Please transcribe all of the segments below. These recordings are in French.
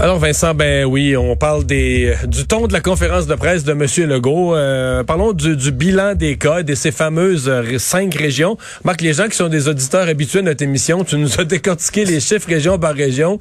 Alors Vincent, ben oui, on parle des du ton de la conférence de presse de Monsieur Legault. Euh, parlons du, bilan des cas de ces fameuses euh, cinq régions. Marc, les gens qui sont des auditeurs habitués de notre émission, tu nous as décortiqué les chiffres région par région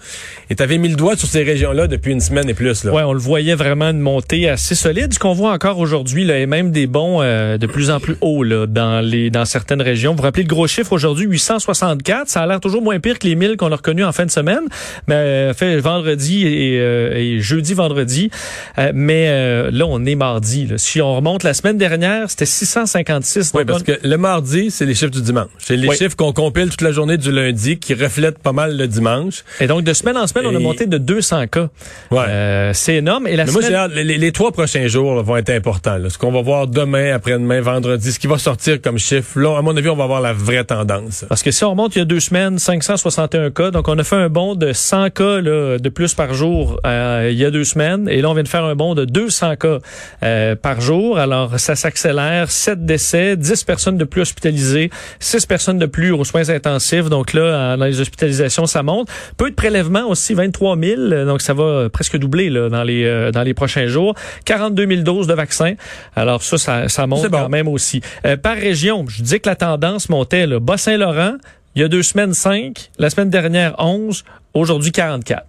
et tu avais mis le doigt sur ces régions-là depuis une semaine et plus. Là. Ouais, on le voyait vraiment une montée assez solide, ce qu'on voit encore aujourd'hui, même des bons euh, de plus en plus hauts dans les dans certaines régions. Vous vous rappelez le gros chiffre aujourd'hui, 864. Ça a l'air toujours moins pire que les 1000 qu'on a reconnus en fin de semaine, mais fait vendredi euh, et, jeudi, vendredi. Euh, mais euh, là, on est mardi. Si on remonte la semaine dernière, c'était 656. Oui, parce que le mardi, c'est les chiffres du dimanche. C'est les chiffres qu'on compile toute la journée du lundi qui reflètent pas mal le dimanche. Et donc, de semaine en semaine, on a monté de 200 cas. Ouais. c'est énorme. Et la moi, les, trois prochains jours vont être importants. Ce qu'on va voir demain, après-demain, vendredi, ce qui va sortir comme chiffre, là, à mon avis, on va voir la vraie tendance. Parce que si on remonte il y a deux semaines, 561 cas, donc on a fait un bond de 100 cas là, de plus par jour euh, il y a deux semaines. Et là, on vient de faire un bond de 200 cas euh, par jour. Alors, ça s'accélère. 7 décès, 10 personnes de plus hospitalisées, 6 personnes de plus aux soins intensifs. Donc là, dans les hospitalisations, ça monte. Peu de prélèvements aussi, 23 000. Donc, ça va presque doubler là, dans, les, euh, dans les prochains jours. 42 000 doses de vaccins. Alors ça, ça, ça monte quand même aussi. par région, je dis que la tendance montait. Bas-Saint-Laurent, il y a deux semaines, 5. La semaine dernière, 11. Aujourd'hui, 44.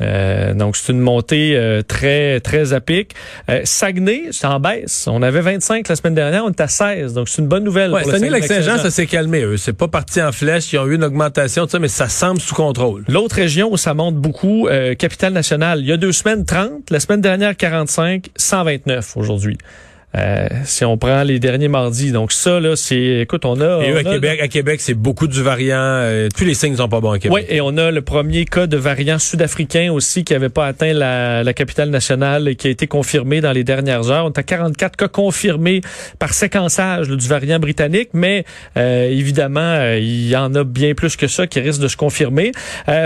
Euh, donc, c'est une montée euh, très, très à pic. Euh, Saguenay, c'est en baisse. On avait 25 la semaine dernière, on est à 16. Donc, c'est une bonne nouvelle. Ouais, Saguenay-Lac-Saint-Jean, ça s'est calmé. Eux. C'est pas parti en flèche. Ils ont eu une augmentation, ça, mais ça semble sous contrôle. L'autre région où ça monte beaucoup, euh, Capitale-Nationale. Il y a deux semaines, 30. La semaine dernière, 45. 129 aujourd'hui. Euh, si on prend les derniers mardis. Donc ça, là, c'est... Écoute, on a... Et eux, à, Québec, à Québec, c'est beaucoup du variant. Euh, tous les signes sont pas bons à Québec. Oui, et on a le premier cas de variant sud-africain aussi qui avait pas atteint la, la, capitale nationale et qui a été confirmé dans les dernières heures. On a 44 cas confirmés par séquençage du variant britannique, mais euh, évidemment, euh, il y en a bien plus que ça qui risquent de se confirmer.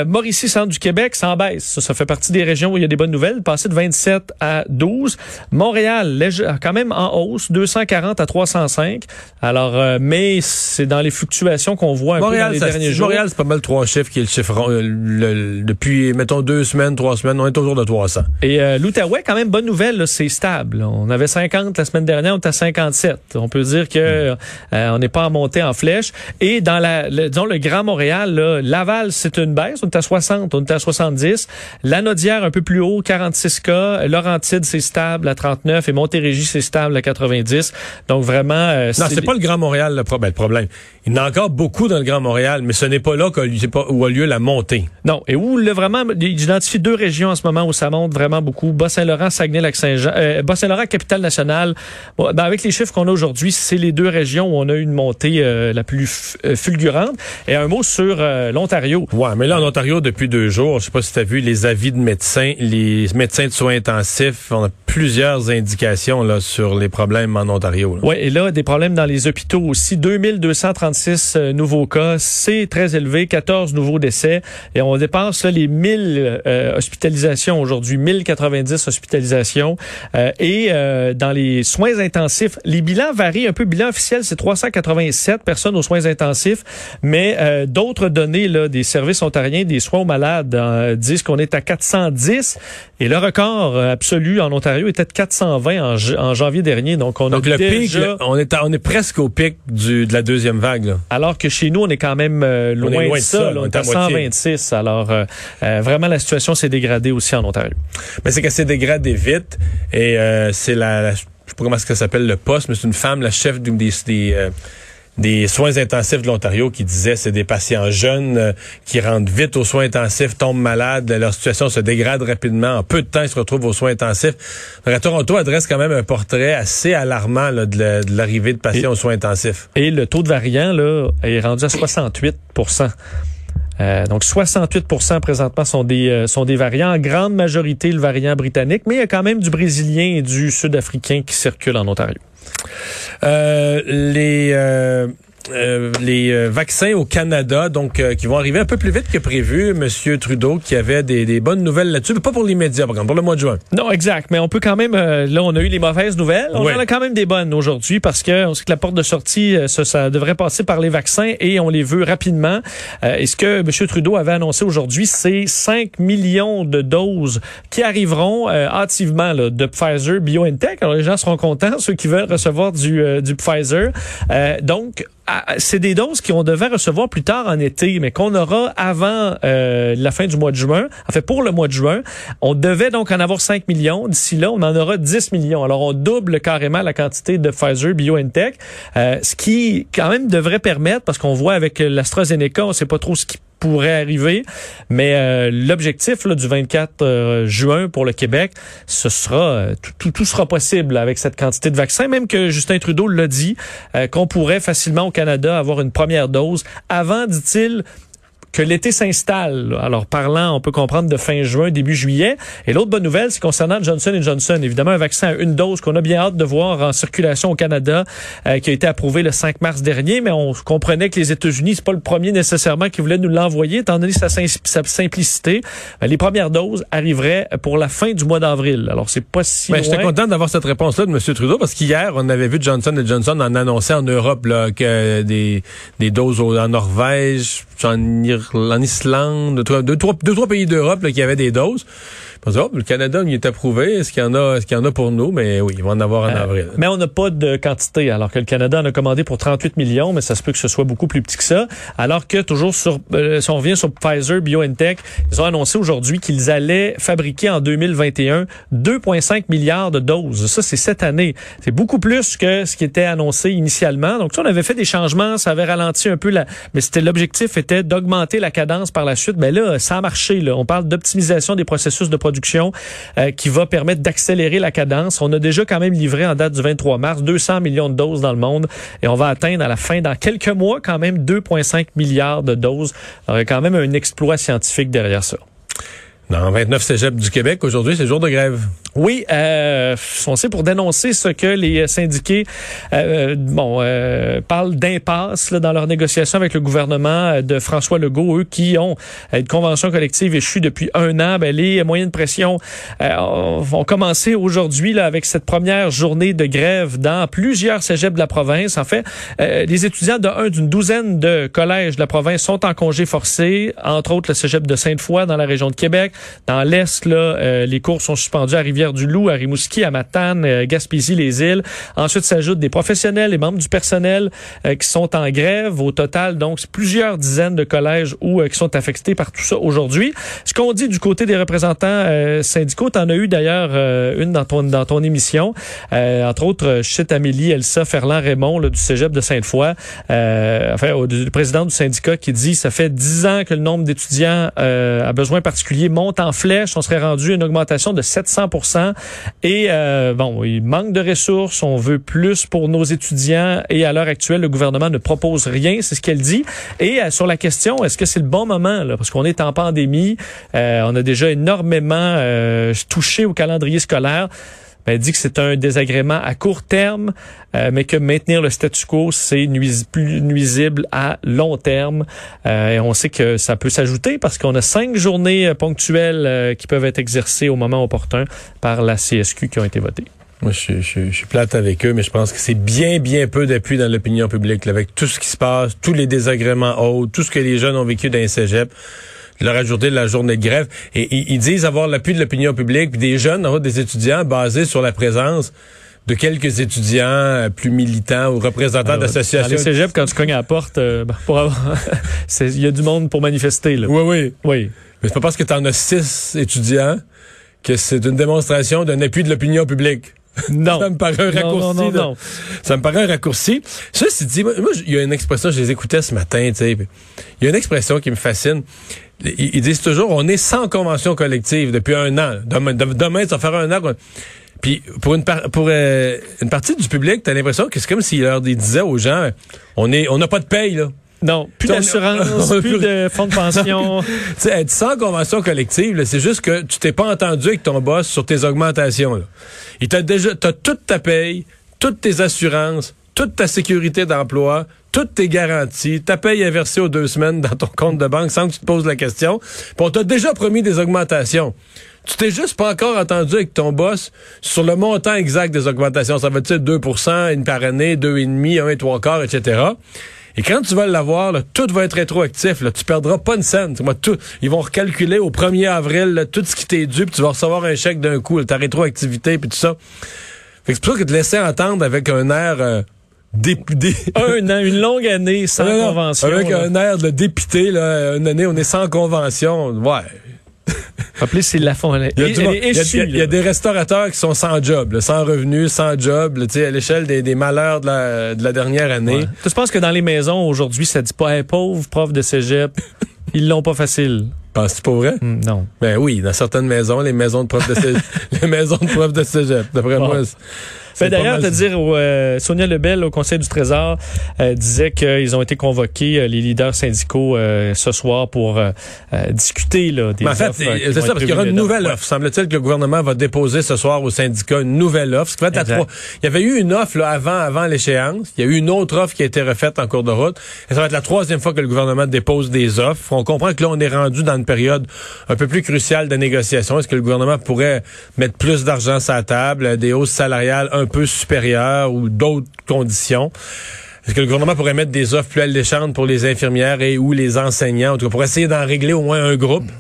Mauricie, centre du Québec, ça en baisse. Ça, ça fait partie des régions où il y a des bonnes nouvelles. Passé de 27 à 12. Montréal, quand même en hausse, 240 à 305. Alors, euh, mais c'est dans les fluctuations qu'on voit un Montréal, peu dans les derniers jours. Montréal, c'est pas mal trois chiffres qui est le chiffre euh, depuis, mettons, deux semaines, trois semaines, on est autour de 300. Et euh, l'Outaouais, quand même, bonne nouvelle, c'est stable. On avait 50 la semaine dernière, on est à 57. On peut dire que hmm. on n'est pas en montée en flèche. Et dans la, le, disons, le Grand Montréal, Laval, c'est une baisse. On est à 60, on est à 70. Lanaudière, un peu plus haut, 46 cas. Laurentide, c'est stable à 39. Et Montérégie, c'est stable à 90. Donc vraiment... Euh, non, c'est pas le Grand Montréal le, ben, le problème. Il y en a encore beaucoup dans le Grand Montréal, mais ce n'est pas là où a lieu la montée. Non, et où le vraiment, j'identifie deux régions en ce moment où ça monte vraiment beaucoup. Bas-Saint-Laurent, Saguenay-Lac-Saint-Jean, euh, Bas-Saint-Laurent, capitale-nationale. Bon, ben avec les chiffres qu'on a aujourd'hui, c'est les deux régions où on a eu une montée euh, la plus euh, fulgurante. Et un mot sur euh, l'Ontario. Ouais, mais là en Ontario depuis deux jours, je sais pas si tu as vu les avis de médecins, les médecins de soins intensifs, on a plusieurs indications là sur les problèmes en Ontario. Oui, et là des problèmes dans les hôpitaux aussi. 2230 36 euh, nouveaux cas. C'est très élevé, 14 nouveaux décès. Et on dépasse là, les 1000 euh, hospitalisations aujourd'hui, 1090 hospitalisations. Euh, et dans les soins intensifs, les bilans varient un peu. Bilan officiel, c'est 387 personnes aux soins intensifs. Mais d'autres données là, des services ontariens des soins aux malades disent qu'on est à 410. Et le record absolu en Ontario était de 420 en, janvier dernier. Donc, on Donc a le pic, on, est on est presque au pic du, de la deuxième vague. Alors que chez nous, on est quand même euh, loin, de ça. on, est à 126. Alors, euh, euh, vraiment, la situation s'est dégradée aussi en Ontario. Mais c'est qu'elle s'est dégradée vite. Et c'est la, je sais pas comment ça s'appelle le poste, mais c'est une femme, la chef d'une des, des des soins intensifs de l'Ontario qui disait c'est des patients jeunes euh, qui rentrent vite aux soins intensifs, tombent malades, leur situation se dégrade rapidement. En peu de temps, ils se retrouvent aux soins intensifs. Donc, à Toronto adresse quand même un portrait assez alarmant de l'arrivée de patients aux soins intensifs. Et le taux de variant là, est rendu à 68% Euh, donc 68% présentement sont des euh, sont des variants, en grande majorité le variant britannique, mais il y a quand même du brésilien et du sud-africain qui circulent en Ontario. Euh, les euh, euh, les euh, vaccins au Canada, donc euh, qui vont arriver un peu plus vite que prévu. Monsieur Trudeau qui avait des, des bonnes nouvelles là-dessus, mais pas pour l'immédiat, par exemple, pour le mois de juin. Non, exact. Mais on peut quand même. euh, là, on a eu les mauvaises nouvelles. On Ouais. en a quand même des bonnes aujourd'hui parce que on sait que la porte de sortie, euh, ça, ça devrait passer par les vaccins et on les veut rapidement. Euh, et ce que M. Trudeau avait annoncé aujourd'hui, c'est 5 millions de doses qui arriveront euh, hâtivement là, de Pfizer BioNTech. Alors les gens seront contents, ceux qui veulent recevoir du, euh, du Pfizer. Euh, donc c'est des doses qu'on devait recevoir plus tard en été, mais qu'on aura avant euh, la fin du mois de juin. En pour le mois de juin, on devait donc en avoir 5 millions. D'ici là, on en aura 10 millions. Alors, on double carrément la quantité de Pfizer BioNTech, euh, ce qui, quand même, devrait permettre, parce qu'on voit avec l'AstraZeneca, on sait pas trop ce qui pourrait arriver, mais euh, l'objectif du 24 euh, juin pour le Québec, ce sera euh, tout, tout, tout sera possible avec cette quantité de vaccins, même que Justin Trudeau l'a dit, euh, qu'on pourrait facilement au Canada avoir une première dose. Avant, dit-il, que l'été s'installe. Alors, parlant, on peut comprendre de fin juin, début juillet. Et l'autre bonne nouvelle, c'est concernant Johnson Johnson. Évidemment, un vaccin à une dose qu'on a bien hâte de voir en circulation au Canada, euh, qui a été approuvé le 5 mars dernier, mais on comprenait que les États-Unis, c'est pas le premier nécessairement qui voulait nous l'envoyer, étant donné sa, sim- sa simplicité. Ben, les premières doses arriveraient pour la fin du mois d'avril. Alors, c'est pas si Ben. J'étais content d'avoir cette réponse-là de M. Trudeau parce qu'hier, on avait vu Johnson Johnson en annoncer en Europe là, que des, des doses en Norvège, en, Ir- en Islande, deux, trois- trois, pays d'Europe qui avaient des doses. Dit, oh, le Canada, il est approuvé. Est-ce qu'il y en a, est-ce qu'il y en a pour nous? Mais oui, ils vont en avoir en Euh, avril. Mais on n'a pas de quantité, alors que le Canada en a commandé pour 38 millions, mais ça se peut que ce soit beaucoup plus petit que ça. Alors que toujours sur, euh, si on revient sur Pfizer, BioNTech, ils ont annoncé aujourd'hui qu'ils allaient fabriquer en 2021 2,5 milliards de doses. Ça, c'est cette année. C'est beaucoup plus que ce qui était annoncé initialement. Donc, ça, on avait fait des changements, ça avait ralenti un peu la, mais c'était l'objectif était d'augmenter la cadence par la suite. Mais là, ça a marché. Là. On parle d'optimisation des processus de production euh, qui va permettre d'accélérer la cadence. On a déjà quand même livré en date du 23 mars 200 millions de doses dans le monde et on va atteindre à la fin, dans quelques mois, quand même 2,5 milliards de doses. Il y a quand même un exploit scientifique derrière ça. Dans 29 cégeps du Québec, aujourd'hui, c'est jour de grève. Oui, euh, on pour dénoncer ce que les syndiqués euh, bon euh, parlent d'impasse dans leurs négociations avec le gouvernement euh, de François Legault, eux qui ont euh, une convention collective échue depuis un an. Ben, les moyens de pression euh, ont ont commencé aujourd'hui là, avec cette première journée de grève dans plusieurs cégeps de la province. En fait, euh, les étudiants de un d'une douzaine de collèges de la province sont en congé forcé, entre autres le cégep de Sainte-Foy dans la région de Québec. Dans l'Est, là, euh, les cours sont suspendus à Rivière-du-Loup, à Rimouski, à Matane, euh, Gaspésie, les îles. Ensuite, s'ajoutent des professionnels et membres du personnel euh, qui sont en grève. Au total, donc, plusieurs dizaines de collèges où, euh, qui sont affectés par tout ça aujourd'hui. Ce qu'on dit du côté des représentants euh, syndicaux, tu en as eu d'ailleurs une dans ton, dans ton émission. Entre autres, je Amélie Elsa Ferland-Raymond du cégep de Sainte-Foy, enfin, au, du président du syndicat qui dit ça fait dix ans que le nombre d'étudiants à besoins particuliers monte en flèche. On serait rendu à une augmentation de 700 Et euh, bon, il manque de ressources. On veut plus pour nos étudiants. Et à l'heure actuelle, le gouvernement ne propose rien. C'est ce qu'elle dit. Et euh, sur la question, est-ce que c'est le bon moment? Là? Parce qu'on est en pandémie. Euh, on a déjà énormément euh, touché au calendrier scolaire. Ben, dit que c'est un désagrément à court terme, euh, mais que maintenir le statu quo, c'est plus nuisible à long terme. Euh, et on sait que ça peut s'ajouter parce qu'on a cinq journées euh, ponctuelles euh, qui peuvent être exercées au moment opportun par la CSQ qui ont été votées. Moi, je, suis- je, je suis plate avec eux, mais je pense que c'est bien, bien peu d'appui dans l'opinion publique, là, avec tout ce qui se passe, tous les désagréments hauts, tout ce que les jeunes ont vécu dans les cégeps. Leur ajouter la journée de grève. Et ils, ils disent avoir l'appui de l'opinion publique, puis des jeunes, en fait, des étudiants, basés sur la présence de quelques étudiants euh, plus militants ou représentants Dans les d'associations. cégeps, quand tu cognes à la porte, euh, ben, pour avoir- c'est- il y a du monde pour manifester. Là. Oui, oui. Oui. Mais c'est pas parce que tu en as six étudiants que c'est une démonstration d'un appui de l'opinion publique. Non. Ça me paraît un raccourci. non, non, non. Ça me paraît un raccourci. Ceci dit, moi, il y a une expression, je les écoutais ce matin, tu sais. Il y a une expression qui me fascine. Ils, ils disent toujours, on est sans convention collective depuis un an. Demain, de- demain ça va faire un an. Puis pour une par- pour euh, une partie du public, t'as l'impression que c'est comme s'il leur disaient aux gens, on est, on n'a pas de paye là. Non, plus d'assurance, plus de fonds de pension. Tu sais, être sans convention collective, c'est juste que tu t'es pas entendu avec ton boss sur tes augmentations. Là. Il t'a déjà, t'as toute ta paye, toutes tes assurances, toute ta sécurité d'emploi, toutes tes garanties, ta paye est versée aux deux semaines dans ton compte de banque sans que tu te poses la question. Puis on t'a déjà promis des augmentations. Tu t'es juste pas encore entendu avec ton boss sur le montant exact des augmentations. Ça va être 2% une par année, 2,5, 1 et 3 quarts, etc. Et quand tu vas l'avoir, là, tout va être rétroactif. Là. Tu perdras pas une scène. Vois, tout, ils vont recalculer au 1er avril là, tout ce qui t'est dû, puis tu vas recevoir un chèque d'un coup, là, ta rétroactivité, puis tout ça. Fait que c'est pour ça que te laisser entendre avec un air euh, dépudé. un an, une longue année sans Non, non, convention. Avec là. un air de dépité, là, une année, on est sans convention. Ouais. Rappelez, c'est la fond. Il y, a des restaurateurs qui sont sans job, là, sans revenus, sans job, là, à l'échelle des, des malheurs de la, de la dernière année. Ouais. Tu penses que dans les maisons aujourd'hui, ça dit pas hey, pauvre prof de cégep, ils l'ont pas facile. Penses-tu pas vrai? Hmm, non. Ben oui, dans certaines maisons, les maisons de profs de cégep, les maisons de profs de cégep, d'après Bon. moi. Ben, D'ailleurs, te dire, euh, Sonia Lebel au Conseil du Trésor euh, disait qu'ils ont été convoqués, euh, les leaders syndicaux, euh, ce soir pour euh, euh, discuter là, des Mais en fait, c'est ça, parce qu'il y aura une nouvelle Ouais. offre. Semble-t-il que le gouvernement va déposer ce soir au syndicat une nouvelle offre. Ce qui va être à Exact. trois. Il y avait eu une offre là, avant, avant l'échéance. Il y a eu une autre offre qui a été refaite en cours de route. Et ça va être la troisième fois que le gouvernement dépose des offres. On comprend que là, on est rendu dans une période un peu plus cruciale de négociation. Est-ce que le gouvernement pourrait mettre plus d'argent sur la table, des hausses salariales un peu supérieures ou d'autres conditions? Est-ce que le gouvernement pourrait mettre des offres plus alléchantes pour les infirmières et ou les enseignants, en tout cas pour essayer d'en régler au moins un groupe?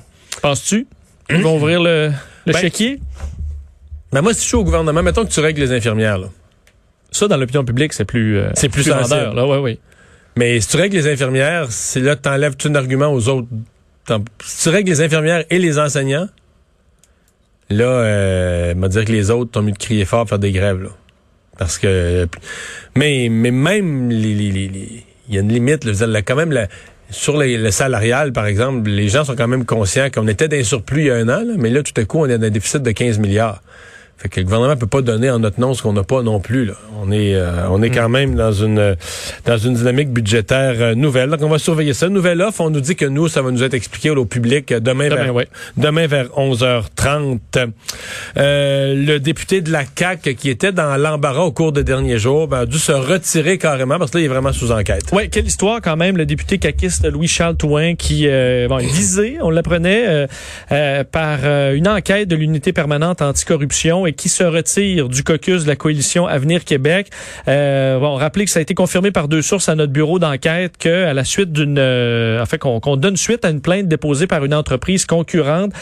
Penses-tu qu'ils vont ouvrir le, le Ben, chéquier? Ben moi, si je suis au gouvernement, mettons que tu règles les infirmières, là. Ça, dans l'opinion publique, c'est plus, euh, C'est plus vendeur. Là, ouais. Mais si tu règles les infirmières, c'est là que t'enlèves tout un argument aux autres. Si tu règles les infirmières et les enseignants, là, euh, m'a dire que les autres t'ont mis de crier fort faire des grèves, là. Parce que, mais, mais même les, il y a une limite, là, là, quand même, sur les- le salarial, par exemple, les gens sont quand même conscients qu'on était d'un surplus il y a un an, mais là, tout à coup, on est dans un déficit de 15 milliards. Fait que le gouvernement peut pas donner en notre nom ce qu'on n'a pas non plus. Là. On est, euh, on est quand même dans une dans une dynamique budgétaire euh, nouvelle. Donc on va surveiller ça. Nouvelle offre, on nous dit que nous, ça va nous être expliqué au public demain, Demain, vers, ouais. demain vers 11h30. Euh, le député de la CAC qui était dans l'embarras au cours des derniers jours ben, a dû se retirer carrément parce que là, il est vraiment sous enquête. Ouais, quelle histoire quand même, le député caquiste Louis-Charles Touin qui euh, bon, est visé, on l'apprenait, euh, euh, par une enquête de l'unité permanente anticorruption qui se retire du caucus de la coalition Avenir Québec. Euh, bon, rappelez que ça a été confirmé par deux sources à notre bureau d'enquête que à la suite d'une, euh, en fait, qu'on qu'on donne suite à une plainte déposée par une entreprise concurrente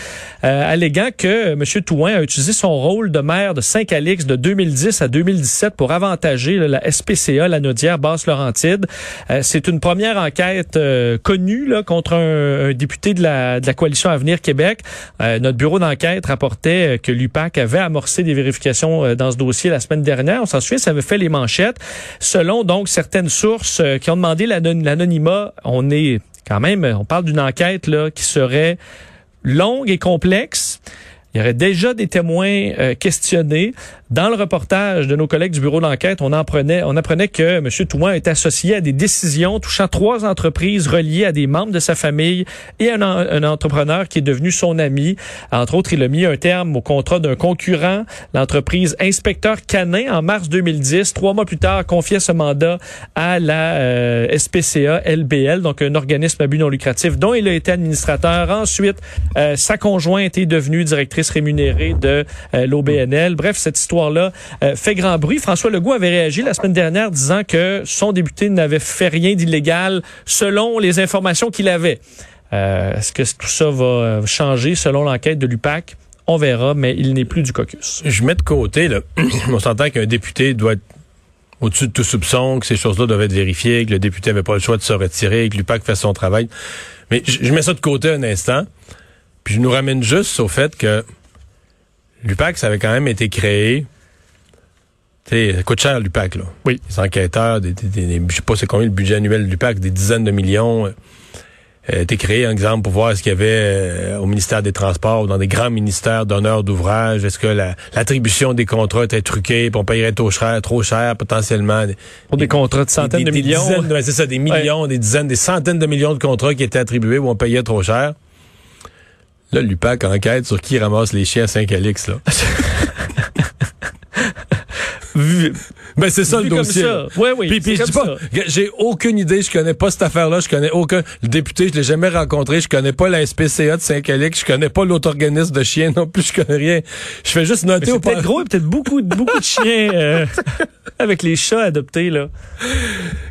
euh, alléguant que M. Touin a utilisé son rôle de maire de Saint-Calix de 2010 à 2017 pour avantager la SPCA, la Naudière Basse-Laurentide. Euh, c'est une première enquête euh, connue là, contre un, un député de la, de la coalition Avenir Québec. Euh, notre bureau d'enquête rapportait que l'UPAC avait amorcé des vérifications euh, dans ce dossier la semaine dernière. On s'en souvient, ça avait fait les manchettes. Selon donc certaines sources euh, qui ont demandé l'anon- l'anonymat, on est quand même, on parle d'une enquête là qui serait longue et complexe. Il y aurait déjà des témoins euh, questionnés. Dans le reportage de nos collègues du bureau d'enquête, on apprenait, on apprenait que M. Touin est associé à des décisions touchant trois entreprises reliées à des membres de sa famille et un, en- un entrepreneur qui est devenu son ami. Entre autres, il a mis un terme au contrat d'un concurrent, l'entreprise Inspecteur Canin, en mars 2010. Trois mois plus tard, confiait ce mandat à la euh, SPCA LBL, donc un organisme à but non lucratif dont il a été administrateur. Ensuite, euh, sa conjointe est devenue directrice rémunérée de euh, l'OBNL. Bref, cette histoire-là euh, fait grand bruit. François Legault avait réagi la semaine dernière disant que son député n'avait fait rien d'illégal selon les informations qu'il avait. Euh, Est-ce que tout ça va changer selon l'enquête de l'UPAC? On verra, mais il n'est plus du caucus. Je mets de côté, on s'entend qu'un député doit être au-dessus de tout soupçon, que ces choses-là doivent être vérifiées, que le député n'avait pas le choix de se retirer, que l'UPAC fait son travail. Mais je mets ça de côté un instant, puis je nous ramène juste au fait que l'UPAC, ça avait quand même été créé. Tu sais, ça coûte cher l'UPAC, là. Oui. Les enquêteurs, des, des- des- je sais pas c'est combien le budget annuel de l'UPAC, des dizaines de millions. euh. euh, été créé, un exemple, pour voir ce qu'il y avait euh, au ministère des Transports ou dans des grands ministères d'honneur d'ouvrage. Est-ce que la- l'attribution des contrats était truquée, puis on payerait trop cher, trop cher potentiellement? Pour des contrats de centaines Des- de des millions. dizaines ouais, c'est ça, des millions, des dizaines, des centaines de millions de contrats qui étaient attribués où on payait trop cher. Là, l'UPAC enquête sur qui ramasse les chiens à Saint-Calix, là. Vu- Ben, c'est ça le dossier. oui, Puis, puis c'est je dis pas, j'ai aucune idée, je connais pas cette affaire-là, je connais aucun. Le député, je l'ai jamais rencontré, je connais pas la SPCA de Saint-Calix, je connais pas l'autre organisme de chiens non plus, je connais rien. Je fais juste noter au peut-être gros peut-être beaucoup, beaucoup de chiens euh, avec les chats adoptés, là.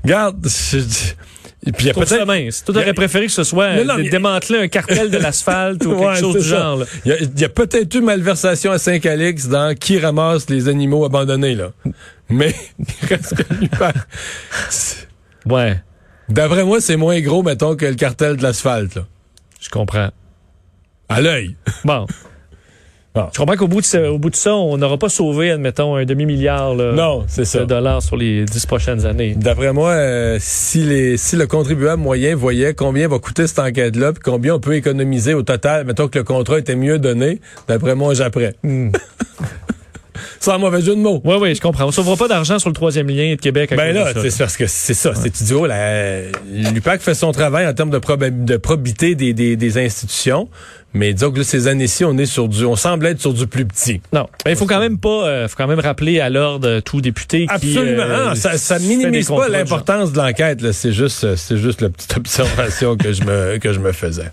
Regarde, je dis- et puis il y a peut-être. mince. Toi, t'aurais préféré que ce soit Non, non, de mais- démanteler un cartel de l'asphalte ou quelque Ouais, chose du ça. genre. Il y a, peut-être eu malversation à Saint-Calix dans qui ramasse les animaux abandonnés, là. Mais, il reste que l'UPAC. C'est- Ouais, D'après moi, c'est moins gros, mettons, que le cartel de l'asphalte, je comprends. À l'œil. Bon. Bon. Je comprends qu'au bout, de ça- au bout de ça, on n'aura pas sauvé, admettons, un demi-milliard de dollars sur les dix prochaines années. D'après moi, euh, si, les, si le contribuable moyen voyait combien va coûter cette enquête-là, puis combien on peut économiser au total, mettons que le contrat était mieux donné, d'après moi, j'apprends. Hmm. Sans mauvais jeu de mots. Oui, oui, je comprends. On ne sauvera pas d'argent sur le troisième lien de Québec. à Ben là, c'est parce que c'est ça. C'est tu dis, oh, la, l'UPAC fait son travail en termes de, probité des, des, des institutions, mais disons que là, ces années-ci, on est sur du, on semble être sur du plus petit. Non, mais il faut quand même pas, euh, faut quand même rappeler à l'ordre euh, tout député qui Absolument. euh, Non, ça, ça minimise pas l'importance de l'enquête. C'est juste, euh, c'est juste la petite observation que je me, que je me faisais.